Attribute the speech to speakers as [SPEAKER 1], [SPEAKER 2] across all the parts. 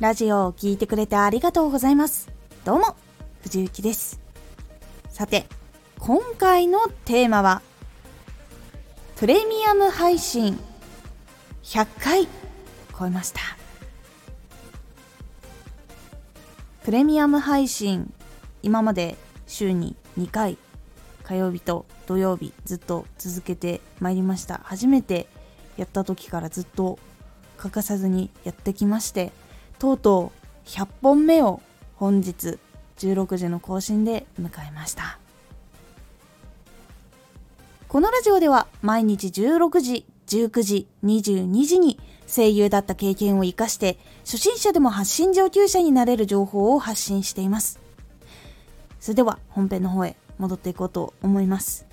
[SPEAKER 1] ラジオを聴いてくれてありがとうございます。どうも、藤幸です。さて、今回のテーマは、プレミアム配信100回超えました。プレミアム配信、今まで週に2回、火曜日と土曜日ずっと続けてまいりました。初めてやった時からずっと欠かさずにやってきまして、とうとう100本目を本日16時の更新で迎えました。このラジオでは毎日16時19時22時に声優だった経験を生かして初心者でも発信上級者になれる情報を発信しています。それでは本編の方へ戻っていこうと思います。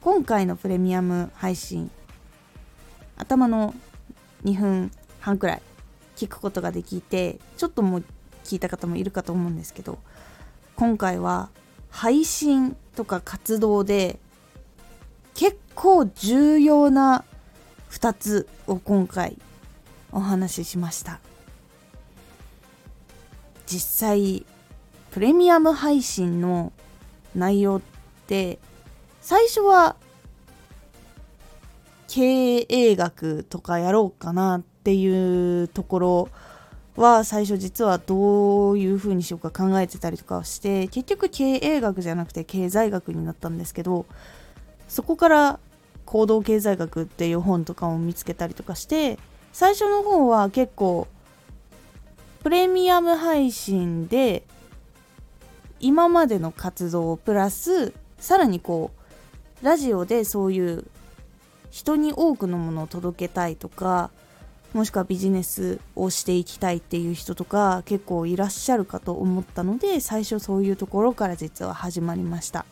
[SPEAKER 1] 今回のプレミアム配信頭の2分半くらい聞くことができてちょっともう聞いた方もいるかと思うんですけど今回は配信とか活動で結構重要な2つを今回お話ししました。実際プレミアム配信の内容って最初は経営学とかやろうかなっていうところは最初実はどういう風にしようか考えてたりとかして結局経営学じゃなくて経済学になったんですけどそこから行動経済学っていう本とかを見つけたりとかして最初の方は結構プレミアム配信で今までの活動プラスさらにこうラジオでそういう人に多くのものを届けたいとかもしくはビジネスをしていきたいっていう人とか結構いらっしゃるかと思ったので最初そういうところから実は始まりました。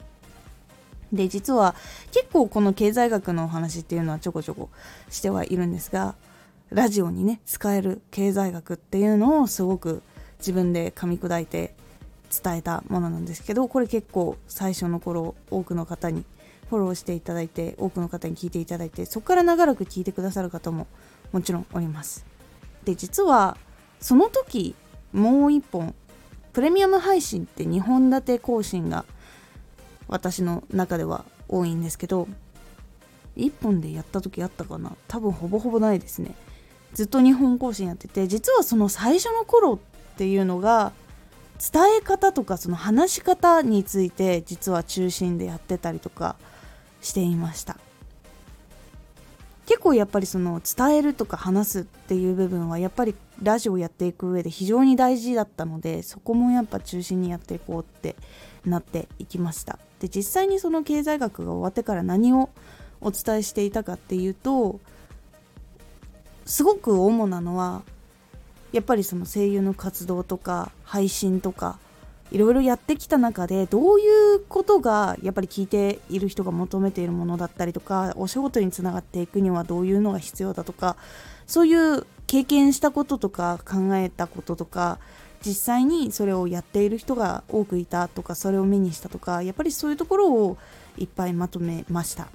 [SPEAKER 1] で実は結構この経済学のお話っていうのはちょこちょこしてはいるんですがラジオにね使える経済学っていうのをすごく自分で噛み砕いて伝えたものなんですけどこれ結構最初の頃多くの方にフォローしていただいて多くの方に聞いていただいてそこから長らく聞いてくださる方ももちろんおります。で実はその時もう一本プレミアム配信って2本立て更新が私の中では多いんですけど1本でやった時あったかな。多分ほぼほぼないですね。ずっと2本更新やってて実はその最初の頃っていうのが伝え方とかその話し方について実は中心でやってたりとかしていました。結構やっぱりその伝えるとか話すっていう部分はやっぱりラジオやっていく上で非常に大事だったのでそこもやっぱ中心にやっていこうってなっていきました。で実際にその経済学が終わってから何をお伝えしていたかっていうとすごく主なのはやっぱりその声優の活動とか配信とかいろいろやってきた中でどういうことがやっぱり聞いている人が求めているものだったりとかお仕事につながっていくにはどういうのが必要だとかそういう経験したこととか考えたこととか実際にそれをやっている人が多くいたとかそれを目にしたとかやっぱりそういうところをいっぱいまとめました。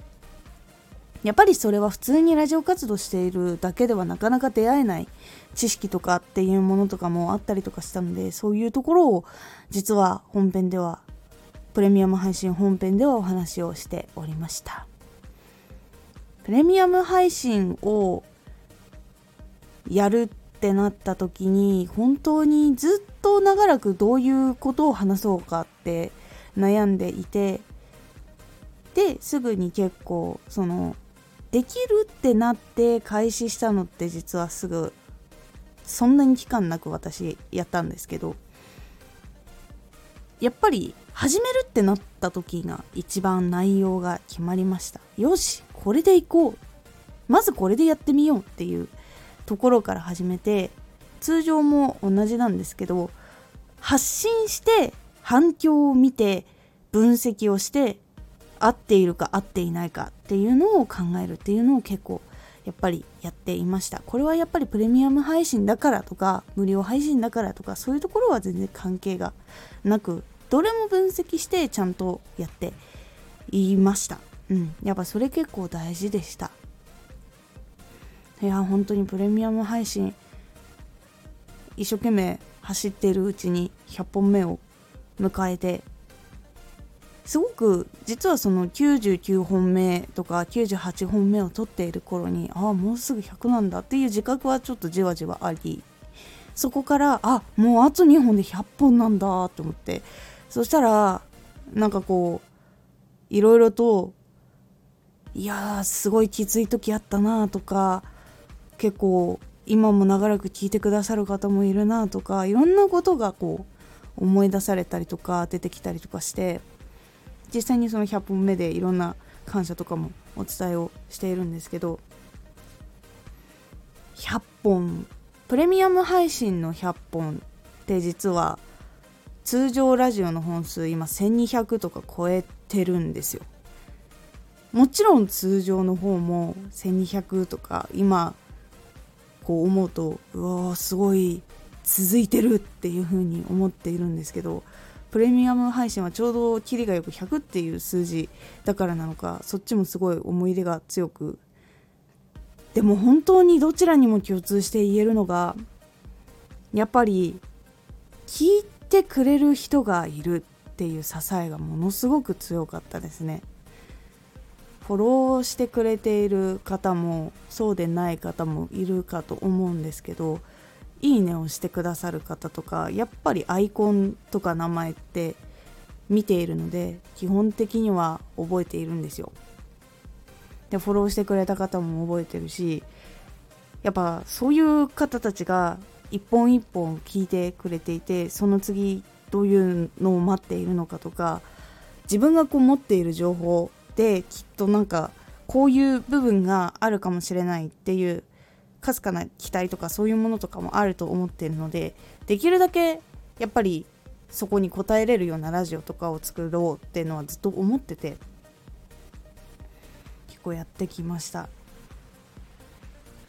[SPEAKER 1] やっぱりそれは普通にラジオ活動しているだけではなかなか出会えない知識とかっていうものとかもあったりとかしたのでそういうところを実は本編ではプレミアム配信本編ではお話をしておりました。プレミアム配信をやるってなった時に本当にずっと長らくどういうことを話そうかって悩んでいてですぐに結構そのできるってなって開始したのって実はすぐそんなに期間なく私やったんですけどやっぱり始めるってなった時が一番内容が決まりました。よしこれでいこう。まずこれでやってみようっていうところから始めて通常も同じなんですけど発信して反響を見て分析をして合っているか合っていないかっていうのを考えるっていうのを結構やっぱりやっていました。これはやっぱりプレミアム配信だからとか無料配信だからとかそういうところは全然関係がなくどれも分析してちゃんとやっていました。うん。やっぱそれ結構大事でした。いや本当にプレミアム配信一生懸命走っているうちに100本目を迎えてすごく実はその99本目とか98本目を取っている頃にああもうすぐ100なんだっていう自覚はちょっとじわじわありそこからあもうあと2本で100本なんだと思ってそしたらなんかこういろいろといやーすごいきつい時あったなとか結構今も長らく聞いてくださる方もいるなとかいろんなことがこう思い出されたりとか出てきたりとかして実際にその100本目でいろんな感謝とかもお伝えをしているんですけど100本プレミアム配信の100本って実は通常ラジオの本数今1200とか超えてるんですよ。もちろん通常の方も1200とか今こう思うとうわーすごい続いてるっていう風に思っているんですけどプレミアム配信はちょうどキリがよく100っていう数字だからなのかそっちもすごい思い出が強くでも本当にどちらにも共通して言えるのがやっぱり聞いてくれる人がいるっていう支えがものすごく強かったですね。フォローしてくれている方もそうでない方もいるかと思うんですけどいいねをしてくださる方とかやっぱりアイコンとか名前って見ているので基本的には覚えているんですよ。でフォローしてくれた方も覚えてるしやっぱそういう方たちが一本一本聞いてくれていてその次どういうのを待っているのかとか自分がこう持っている情報できっとなんかこういう部分があるかもしれないっていうかすかな期待とかそういうものとかもあると思っているのでできるだけやっぱりそこに応えれるようなラジオとかを作ろうっていうのはずっと思ってて結構やってきました。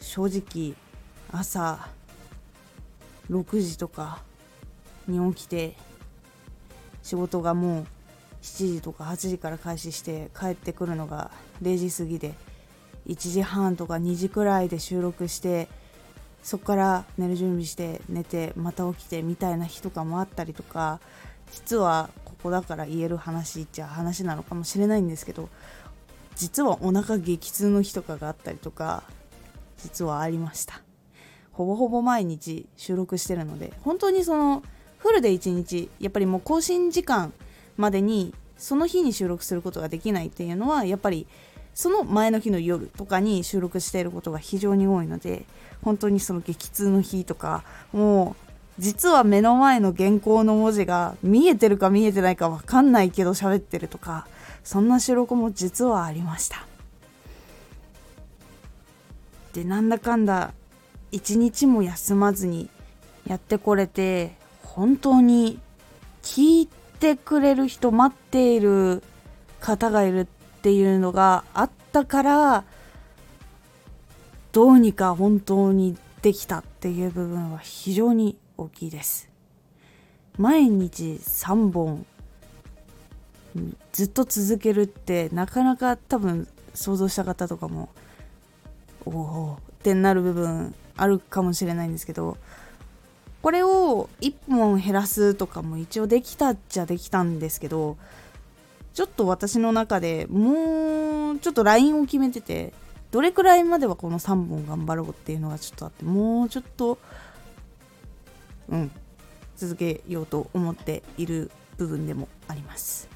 [SPEAKER 1] 正直朝6時とかに起きて仕事がもう7時とか8時から開始して帰ってくるのが0時過ぎで1時半とか2時くらいで収録してそこから寝る準備して寝てまた起きてみたいな日とかもあったりとか実はここだから言える話っちゃ話なのかもしれないんですけど実はお腹激痛の日とかがあったりとか実はありました。ほぼほぼ毎日収録してるので本当にそのフルで1日やっぱりもう更新時間までにその日に収録することができないっていうのはやっぱりその前の日の夜とかに収録していることが非常に多いので本当にその激痛の日とかもう実は目の前の原稿の文字が見えてるか見えてないか分かんないけど喋ってるとかそんな収録も実はありました。でなんだかんだ一日も休まずにやってこれて本当に聞いてくれる人待っている方がいるっていうのがあったからどうにか本当にできたっていう部分は非常に大きいです。毎日3本ずっと続けるってなかなか多分想像した方とかもおおってなる部分あるかもしれないんですけどこれを1本減らすとかも一応できたっちゃできたんですけどちょっと私の中でもうちょっとラインを決めててどれくらいまではこの3本頑張ろうっていうのがちょっとあってもうちょっとうん続けようと思っている部分でもあります。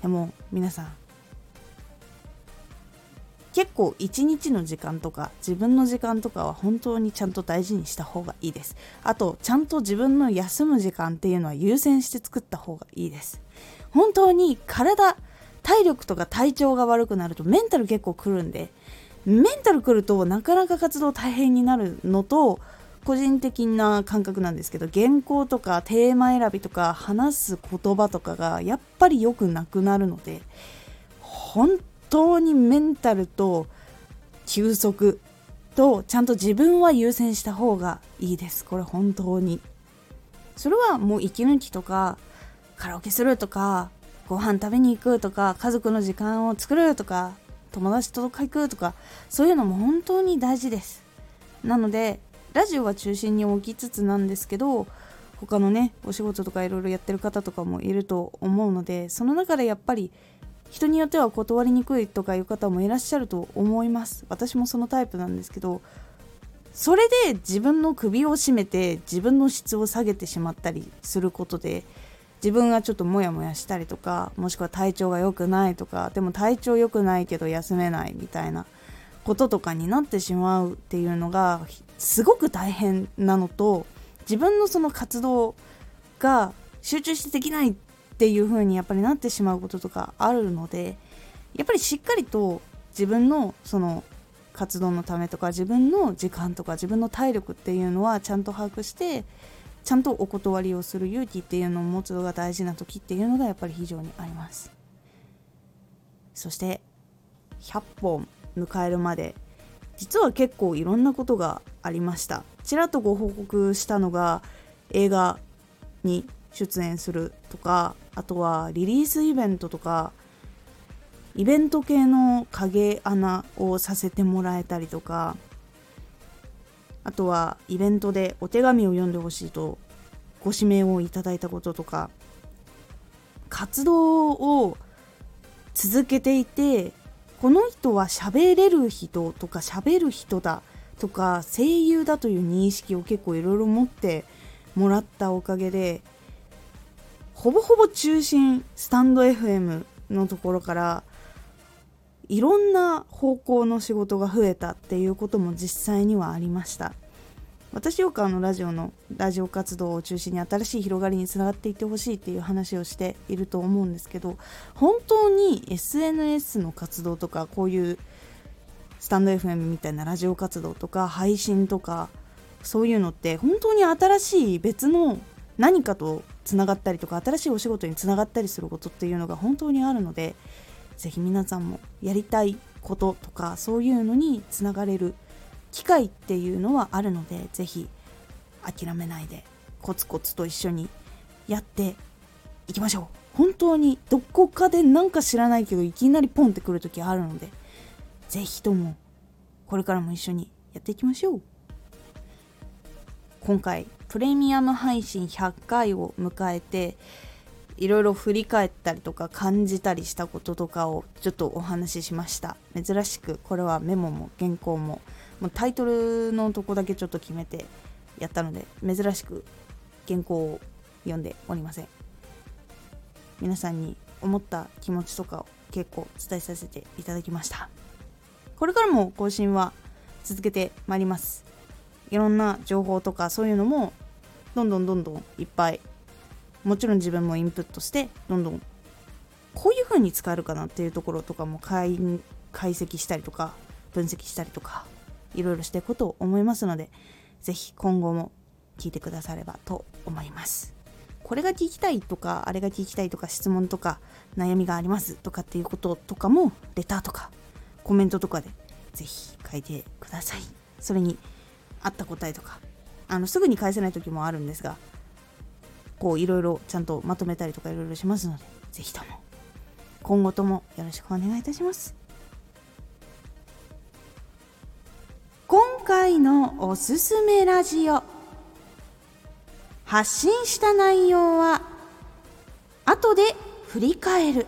[SPEAKER 1] でも皆さん結構一日の時間とか自分の時間とかは本当にちゃんと大事にした方がいいです。あとちゃんと自分の休む時間っていうのは優先して作った方がいいです。本当に体体力とか体調が悪くなるとメンタル結構くるんでメンタルくるとなかなか活動大変になるのと個人的な感覚なんですけど原稿とかテーマ選びとか話す言葉とかがやっぱり良くなくなるので本当にメンタルと休息とちゃんと自分は優先した方がいいです。これ本当に。それはもう息抜きとかカラオケするとかご飯食べに行くとか家族の時間を作るとか友達と行くとかそういうのも本当に大事です。なのでラジオは中心に置きつつなんですけど他のねお仕事とかいろいろやってる方とかもいると思うのでその中でやっぱり人によっては断りにくいとかいう方もいらっしゃると思います。私もそのタイプなんですけどそれで自分の首を絞めて自分の質を下げてしまったりすることで自分がちょっとモヤモヤしたりとかもしくは体調が良くないとかでも体調良くないけど休めないみたいなこととかになってしまうっていうのがすごく大変なのと自分のその活動が集中してできないっていう風にやっぱりなってしまうこととかあるのでやっぱりしっかりと自分のその活動のためとか自分の時間とか自分の体力っていうのはちゃんと把握してちゃんとお断りをする勇気っていうのを持つのが大事な時っていうのがやっぱり非常にあります。そして100本迎えるまで実は結構いろんなことがありました。ちらっとご報告したのが映画に出演するとかあとはリリースイベントとかイベント系の影穴をさせてもらえたりとかあとはイベントでお手紙を読んでほしいとご指名をいただいたこととか活動を続けていてこの人は喋れる人とか喋る人だとか声優だという認識を結構いろいろ持ってもらったおかげでほぼほぼ中心スタンド FM のところからいろんな方向の仕事が増えたっていうことも実際にはありました。私よくあのラジオのラジオ活動を中心に新しい広がりにつながっていってほしいっていう話をしていると思うんですけど本当に SNS の活動とかこういうスタンド FM みたいなラジオ活動とか配信とかそういうのって本当に新しい別の何かとつながったりとか新しいお仕事につながったりすることっていうのが本当にあるので是非皆さんもやりたいこととかそういうのにつながれる機会っていうのはあるので是非諦めないでコツコツと一緒にやっていきましょう。本当にどこかでなんか知らないけどいきなりポンってくる時あるので是非ともこれからも一緒にやっていきましょう。今回プレミアム配信100回を迎えていろいろ振り返ったりとか感じたりしたこととかをちょっとお話ししました。珍しくこれはメモも原稿ももうタイトルのとこだけちょっと決めてやったので珍しく原稿を読んでおりません。皆さんに思った気持ちとかを結構伝えさせていただきました。これからも更新は続けてまいります。いろんな情報とかそういうのもどんどんどんどんいっぱいもちろん自分もインプットしてどんどんこういう風に使えるかなっていうところとかも解析したりとか分析したりとかいろいろしていくことを思いますので是非今後も聞いてくださればと思います。これが聞きたいとかあれが聞きたいとか質問とか悩みがありますとかっていうこととかもレターとかコメントとかで是非書いてください。それに合った答えとかあのすぐに返せない時もあるんですがこういろいろちゃんとまとめたりとかいろいろしますので是非とも今後ともよろしくお願いいたします。今回のおすすめラジオ発信した内容は後で振り返る。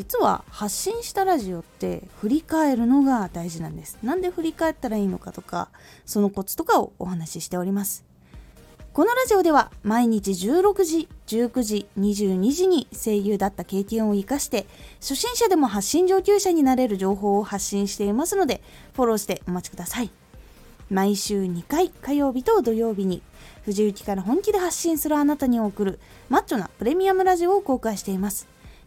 [SPEAKER 1] 実は発信したラジオって振り返るのが大事なんです。なんで振り返ったらいいのかとかそのコツとかをお話ししております。このラジオでは毎日16時、19時、22時に声優だった経験を活かして初心者でも発信上級者になれる情報を発信していますのでフォローしてお待ちください。毎週2回火曜日と土曜日に藤雪から本気で発信するあなたに送るマッチョなプレミアムラジオを公開しています。